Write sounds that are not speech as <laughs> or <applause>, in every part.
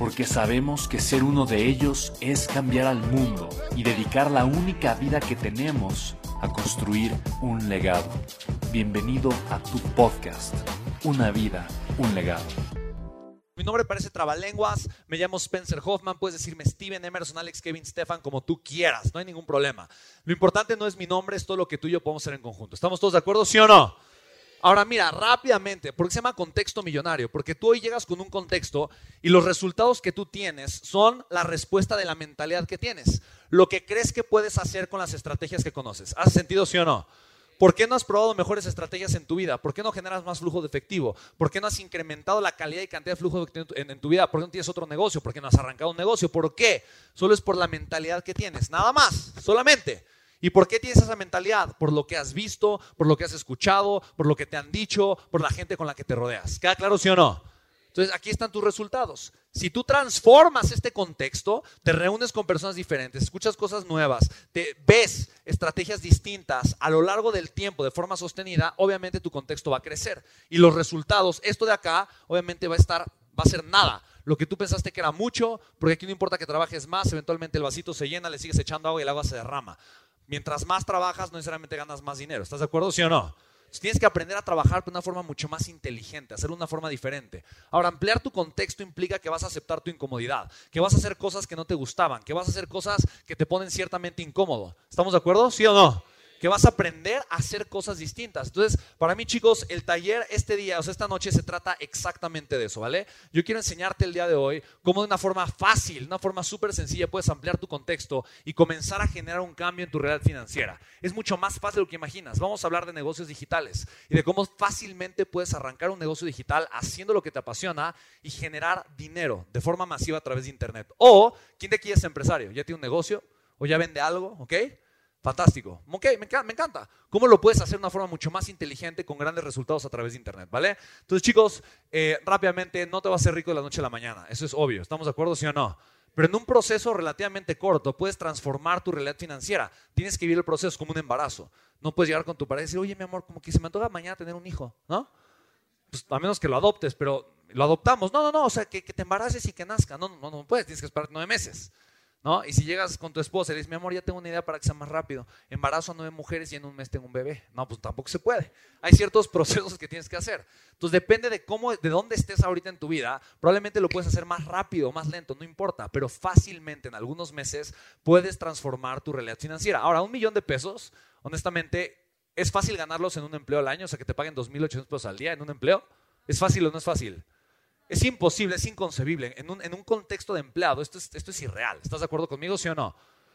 porque sabemos que ser uno de ellos es cambiar al mundo y dedicar la única vida que tenemos a construir un legado. Bienvenido a tu podcast, Una vida, un legado. Mi nombre parece trabalenguas, me llamo Spencer Hoffman, puedes decirme Steven, Emerson, Alex, Kevin, Stefan, como tú quieras, no hay ningún problema. Lo importante no es mi nombre, es todo lo que tú y yo podemos hacer en conjunto. ¿Estamos todos de acuerdo, sí o no? Ahora mira, rápidamente, ¿por qué se llama contexto millonario? Porque tú hoy llegas con un contexto y los resultados que tú tienes son la respuesta de la mentalidad que tienes. Lo que crees que puedes hacer con las estrategias que conoces. ¿Hace sentido sí o no? ¿Por qué no has probado mejores estrategias en tu vida? ¿Por qué no generas más flujo de efectivo? ¿Por qué no has incrementado la calidad y cantidad de flujo en, en tu vida? ¿Por qué no tienes otro negocio? ¿Por qué no has arrancado un negocio? ¿Por qué? Solo es por la mentalidad que tienes. Nada más, solamente. ¿Y por qué tienes esa mentalidad? Por lo que has visto, por lo que has escuchado, por lo que te han dicho, por la gente con la que te rodeas. ¿Queda claro, sí o no? Entonces, aquí están tus resultados. Si tú transformas este contexto, te reúnes con personas diferentes, escuchas cosas nuevas, te ves estrategias distintas a lo largo del tiempo de forma sostenida, obviamente tu contexto va a crecer. Y los resultados, esto de acá, obviamente va a estar, va a ser nada. Lo que tú pensaste que era mucho, porque aquí no importa que trabajes más, eventualmente el vasito se llena, le sigues echando agua y el agua se derrama mientras más trabajas, no necesariamente ganas más dinero. ¿Estás de acuerdo, sí o no? tienes que aprender a trabajar de una forma mucho más inteligente, hacerlo de una forma diferente. Ahora, ampliar tu contexto implica que vas a aceptar tu incomodidad, que vas a hacer cosas que no te gustaban, que vas a hacer cosas que te ponen ciertamente incómodo. ¿Estamos de acuerdo? ¿Sí o no? Que vas a aprender a hacer cosas distintas. Entonces, para mí, chicos, el taller este día, o sea, esta noche se trata exactamente de eso, ¿vale? Yo quiero enseñarte el día de hoy cómo de una forma fácil, una forma súper sencilla, puedes ampliar tu contexto y comenzar a generar un cambio en tu realidad financiera. Es mucho más fácil de lo que imaginas. Vamos a hablar de negocios digitales y de cómo fácilmente puedes arrancar un negocio digital haciendo lo que te apasiona y generar dinero de forma masiva a través de Internet. O, ¿quién de aquí es empresario? ¿Ya tiene un negocio? ¿O ya vende algo? ¿Ok? Fantástico. Ok, me, encanta. ¿Cómo lo puedes hacer de una forma mucho más inteligente con grandes resultados a través de Internet? ¿Vale? Entonces, chicos, eh, rápidamente, no te vas a hacer rico de la noche a la mañana. Eso es obvio. ¿Estamos de acuerdo, sí o no? Pero en un proceso relativamente corto puedes transformar tu realidad financiera. Tienes que vivir el proceso como un embarazo. No puedes llegar con tu pareja y decir, oye, mi amor, como que se me antoja mañana tener un hijo, ¿no? Pues a menos que lo adoptes, pero lo adoptamos. No, no, no, o sea, que, que te embaraces y que nazca. No, no, no puedes, tienes que esperar nueve meses. ¿No? Y si llegas con tu esposa y le dices, mi amor, ya tengo una idea para que sea más rápido. Embarazo a nueve mujeres y en un mes tengo un bebé. No, pues tampoco se puede. Hay ciertos <laughs> procesos que tienes que hacer. Entonces depende de cómo, de dónde estés ahorita en tu vida. Probablemente lo puedes hacer más rápido, más lento, no importa. Pero fácilmente en algunos meses puedes transformar tu realidad financiera. Ahora, un millón de pesos, honestamente, ¿es fácil ganarlos en un empleo al año? O sea, que te paguen 2.800 pesos al día en un empleo. ¿Es fácil o no es fácil? Es imposible, es inconcebible. En un, en un contexto de empleado, esto es, esto es irreal. ¿Estás de acuerdo conmigo, sí o no?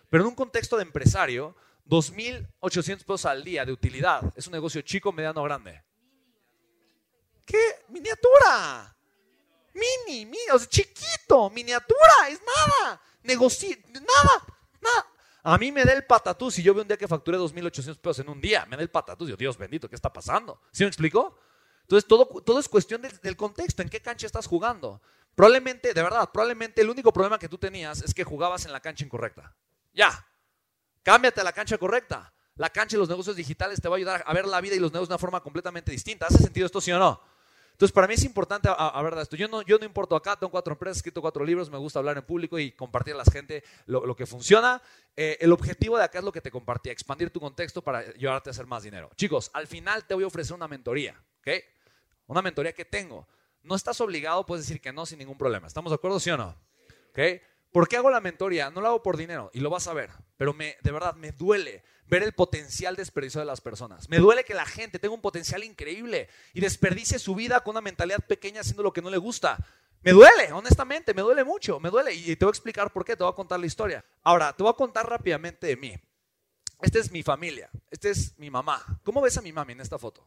Pero en un contexto de empresario, 2.800 pesos al día de utilidad. Es un negocio chico, mediano, grande. ¿Qué? Miniatura. Mini, mini, chiquito, miniatura, es nada. Negocio, nada, nada. A mí me da el patatús si yo veo un día que facturé 2.800 pesos en un día. Me da el patatús. Dios bendito, ¿qué está pasando? ¿Sí me explico? Entonces, todo, todo es cuestión del, contexto, en qué cancha estás jugando. Probablemente, de verdad, probablemente el único problema que tú tenías es que jugabas en la cancha incorrecta. Ya, cámbiate a la cancha correcta. La cancha de los negocios digitales te va a ayudar a ver la vida y los negocios de una forma completamente distinta. ¿Hace sentido esto, sí o no? Entonces, para mí es importante hablar de esto. Yo no, yo no importo acá, tengo cuatro empresas, escrito cuatro libros, me gusta hablar en público y compartir a la gente lo, que funciona. Eh, el objetivo de acá es lo que te compartí, expandir tu contexto para ayudarte a hacer más dinero. Chicos, al final te voy a ofrecer una mentoría, ¿ok? Una mentoría que tengo. No estás obligado, puedes decir que no sin ningún problema. ¿Estamos de acuerdo, sí o no? ¿Okay? ¿Por qué hago la mentoría? No lo hago por dinero y lo vas a ver, pero de verdad me duele ver el potencial desperdicio de las personas. Me duele que la gente tenga un potencial increíble y desperdicie su vida con una mentalidad pequeña haciendo lo que no le gusta. Me duele, honestamente, me duele mucho, me duele. Y te voy a explicar por qué, te voy a contar la historia. Ahora, te voy a contar rápidamente de mí. Esta es mi familia, esta es mi mamá. ¿Cómo ves a mi mami en esta foto?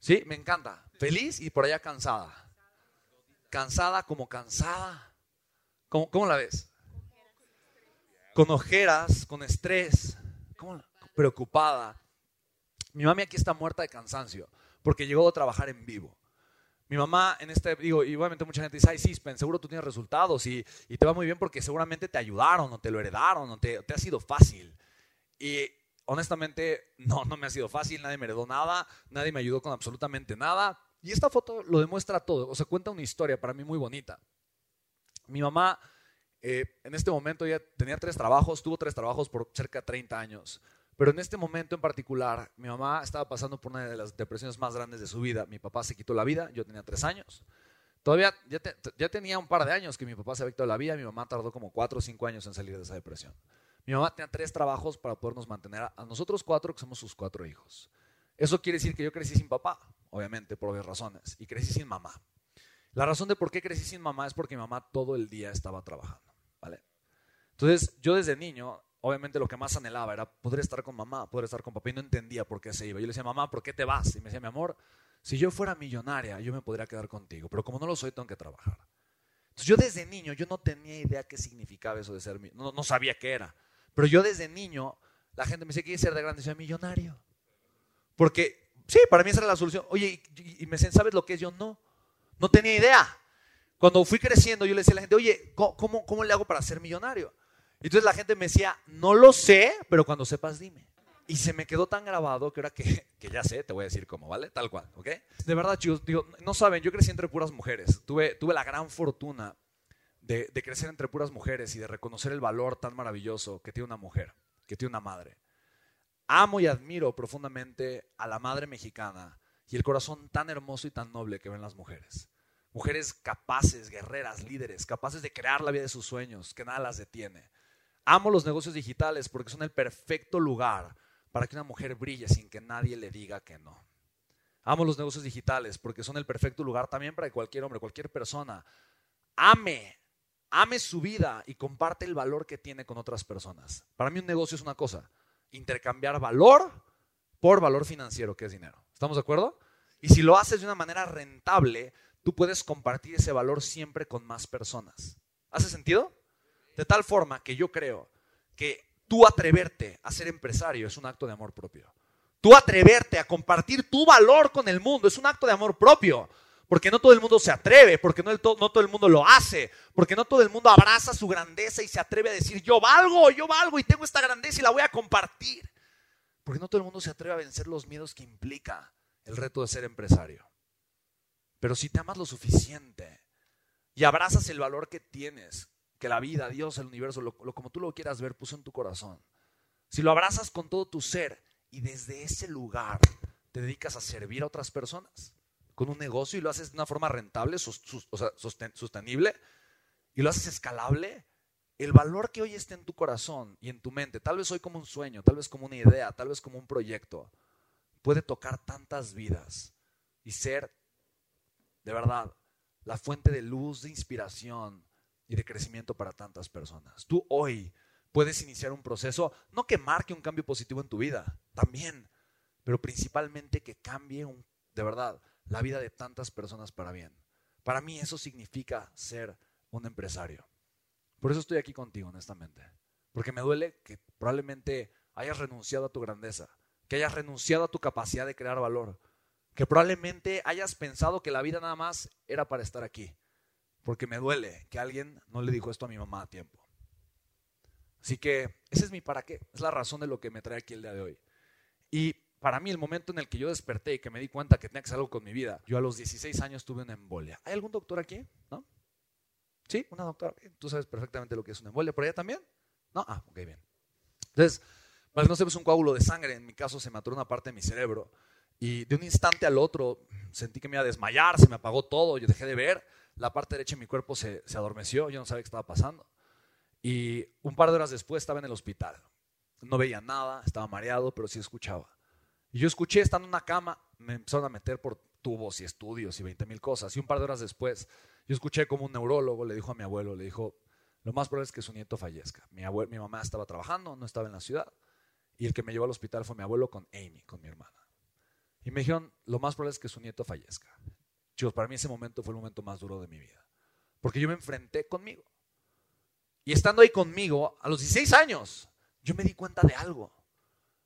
Sí, me encanta. Feliz y por allá cansada. Cansada como cansada. ¿Cómo, cómo la ves? Con ojeras, con estrés, preocupada. Mi mami aquí está muerta de cansancio porque llegó a trabajar en vivo. Mi mamá en este, digo, y obviamente mucha gente dice, ay, sí, seguro tú tienes resultados y, y, te va muy bien porque seguramente te ayudaron o te lo heredaron o te, te ha sido fácil. Y honestamente, no, no me ha sido fácil, nadie me heredó nada, nadie me ayudó con absolutamente nada. Y esta foto lo demuestra todo, o sea, cuenta una historia para mí muy bonita. Mi mamá eh, en este momento ya tenía tres trabajos, tuvo tres trabajos por cerca de 30 años. Pero en este momento en particular, mi mamá estaba pasando por una de las depresiones más grandes de su vida. Mi papá se quitó la vida, yo tenía tres años. Todavía ya, tenía un par de años que mi papá se había quitado la vida, mi mamá tardó como cuatro o cinco años en salir de esa depresión. Mi mamá tenía tres trabajos para podernos mantener a, nosotros cuatro, que somos sus cuatro hijos. Eso quiere decir que yo crecí sin papá, obviamente, por obvias razones, y crecí sin mamá. La razón de por qué crecí sin mamá es porque mi mamá todo el día estaba trabajando, ¿vale? Entonces, yo desde niño obviamente lo que más anhelaba era poder estar con mamá, poder estar con papá y no entendía por qué se iba. Yo le decía, mamá, ¿por qué te vas? Y me decía, mi amor, si yo fuera millonaria, yo me podría quedar contigo, pero como no lo soy, tengo que trabajar. Entonces yo desde niño, yo no tenía idea qué significaba eso de ser, no, no sabía qué era, pero yo desde niño, la gente me decía, ¿quieres ser de grande? Y yo, millonario. Porque, sí, para mí esa era la solución. Oye, y, me decían, ¿sabes lo que es? Yo no, no tenía idea. Cuando fui creciendo, yo le decía a la gente, oye, ¿cómo, cómo le hago para ser millonario? Entonces la gente me decía, no lo sé, pero cuando sepas dime. Y se me quedó tan grabado que ahora que, que ya sé, te voy a decir cómo, ¿vale? Tal cual, ¿ok? De verdad, chicos, digo, no saben, yo crecí entre puras mujeres. Tuve, tuve la gran fortuna de, crecer entre puras mujeres y de reconocer el valor tan maravilloso que tiene una mujer, que tiene una madre. Amo y admiro profundamente a la madre mexicana y el corazón tan hermoso y tan noble que ven las mujeres. Mujeres capaces, guerreras, líderes, capaces de crear la vida de sus sueños, que nada las detiene. Amo los negocios digitales porque son el perfecto lugar para que una mujer brille sin que nadie le diga que no. Amo los negocios digitales porque son el perfecto lugar también para que cualquier hombre, cualquier persona ame, ame su vida y comparte el valor que tiene con otras personas. Para mí un negocio es una cosa, intercambiar valor por valor financiero, que es dinero. ¿Estamos de acuerdo? Y si lo haces de una manera rentable, tú puedes compartir ese valor siempre con más personas. ¿Hace sentido? De tal forma que yo creo que tú atreverte a ser empresario es un acto de amor propio. Tú atreverte a compartir tu valor con el mundo es un acto de amor propio. Porque no todo el mundo se atreve, porque no, no, todo el mundo lo hace, porque no todo el mundo abraza su grandeza y se atreve a decir, yo valgo, yo valgo y tengo esta grandeza y la voy a compartir. Porque no todo el mundo se atreve a vencer los miedos que implica el reto de ser empresario. Pero si te amas lo suficiente y abrazas el valor que tienes, que la vida, Dios, el universo, lo, como tú lo quieras ver, puso en tu corazón. Si lo abrazas con todo tu ser y desde ese lugar te dedicas a servir a otras personas con un negocio y lo haces de una forma rentable, sostenible y lo haces escalable, el valor que hoy esté en tu corazón y en tu mente, tal vez hoy como un sueño, tal vez como una idea, tal vez como un proyecto, puede tocar tantas vidas y ser de verdad la fuente de luz, de inspiración, y de crecimiento para tantas personas. Tú hoy puedes iniciar un proceso, no que marque un cambio positivo en tu vida, también, pero principalmente que cambie de verdad la vida de tantas personas para bien. Para mí eso significa ser un empresario. Por eso estoy aquí contigo, honestamente. Porque me duele que probablemente hayas renunciado a tu grandeza, que hayas renunciado a tu capacidad de crear valor, que probablemente hayas pensado que la vida nada más era para estar aquí porque me duele que alguien no le dijo esto a mi mamá a tiempo. Así que ese es mi para qué, es la razón de lo que me trae aquí el día de hoy. Y para mí el momento en el que yo desperté y que me di cuenta que tenía que hacer algo con mi vida, yo a los 16 años tuve una embolia. ¿Hay algún doctor aquí? ¿No? ¿Sí? ¿Una doctora? Tú sabes perfectamente lo que es una embolia. ¿Por allá también? ¿No? Ah, ok, bien. Entonces, para no sepas un coágulo de sangre, en mi caso se mató una parte de mi cerebro y de un instante al otro sentí que me iba a desmayar, se me apagó todo, yo dejé de ver la parte derecha de mi cuerpo se, se adormeció, yo no sabía qué estaba pasando. Y un par de horas después estaba en el hospital. No veía nada, estaba mareado, pero sí escuchaba. Y yo escuché, estando en una cama, me empezaron a meter por tubos y estudios y 20 mil cosas. Y un par de horas después, yo escuché como un neurólogo le dijo a mi abuelo, le dijo, lo más probable es que su nieto fallezca. Mi, mi mamá estaba trabajando, no estaba en la ciudad. Y el que me llevó al hospital fue mi abuelo con Amy, con mi hermana. Y me dijeron, lo más probable es que su nieto fallezca. Chicos, para mí ese momento fue el momento más duro de mi vida. Porque yo me enfrenté conmigo. Y estando ahí conmigo, a los 16 años, yo me di cuenta de algo.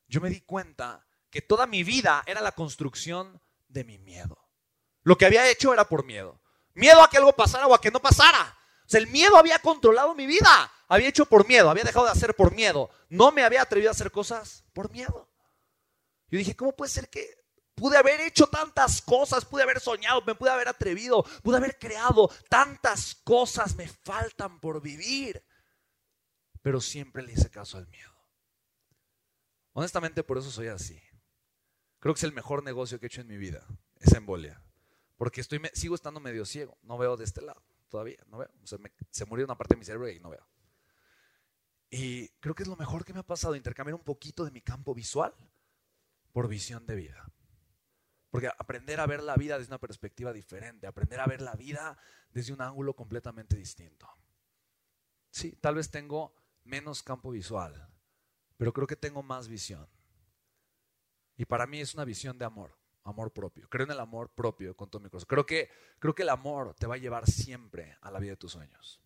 Yo me di cuenta que toda mi vida era la construcción de mi miedo. Lo que había hecho era por miedo. Miedo a que algo pasara o a que no pasara. O sea, el miedo había controlado mi vida. Había hecho por miedo, había dejado de hacer por miedo. No me había atrevido a hacer cosas por miedo. Yo dije, ¿cómo puede ser que pude haber hecho tantas cosas, pude haber soñado, me pude haber atrevido, pude haber creado tantas cosas, me faltan por vivir? Pero siempre le hice caso al miedo. Honestamente, por eso soy así. Creo que es el mejor negocio que he hecho en mi vida, esa embolia. Porque sigo estando medio ciego, no veo de este lado todavía, no veo. se murió una parte de mi cerebro y no veo. Y creo que es lo mejor que me ha pasado, intercambiar un poquito de mi campo visual por visión de vida. Porque aprender a ver la vida desde una perspectiva diferente, aprender a ver la vida desde un ángulo completamente distinto. Sí, tal vez tengo menos campo visual, pero creo que tengo más visión. Y para mí es una visión de amor, amor propio. Creo en el amor propio con todo mi corazón. Creo que, creo que el amor te va a llevar siempre a la vida de tus sueños.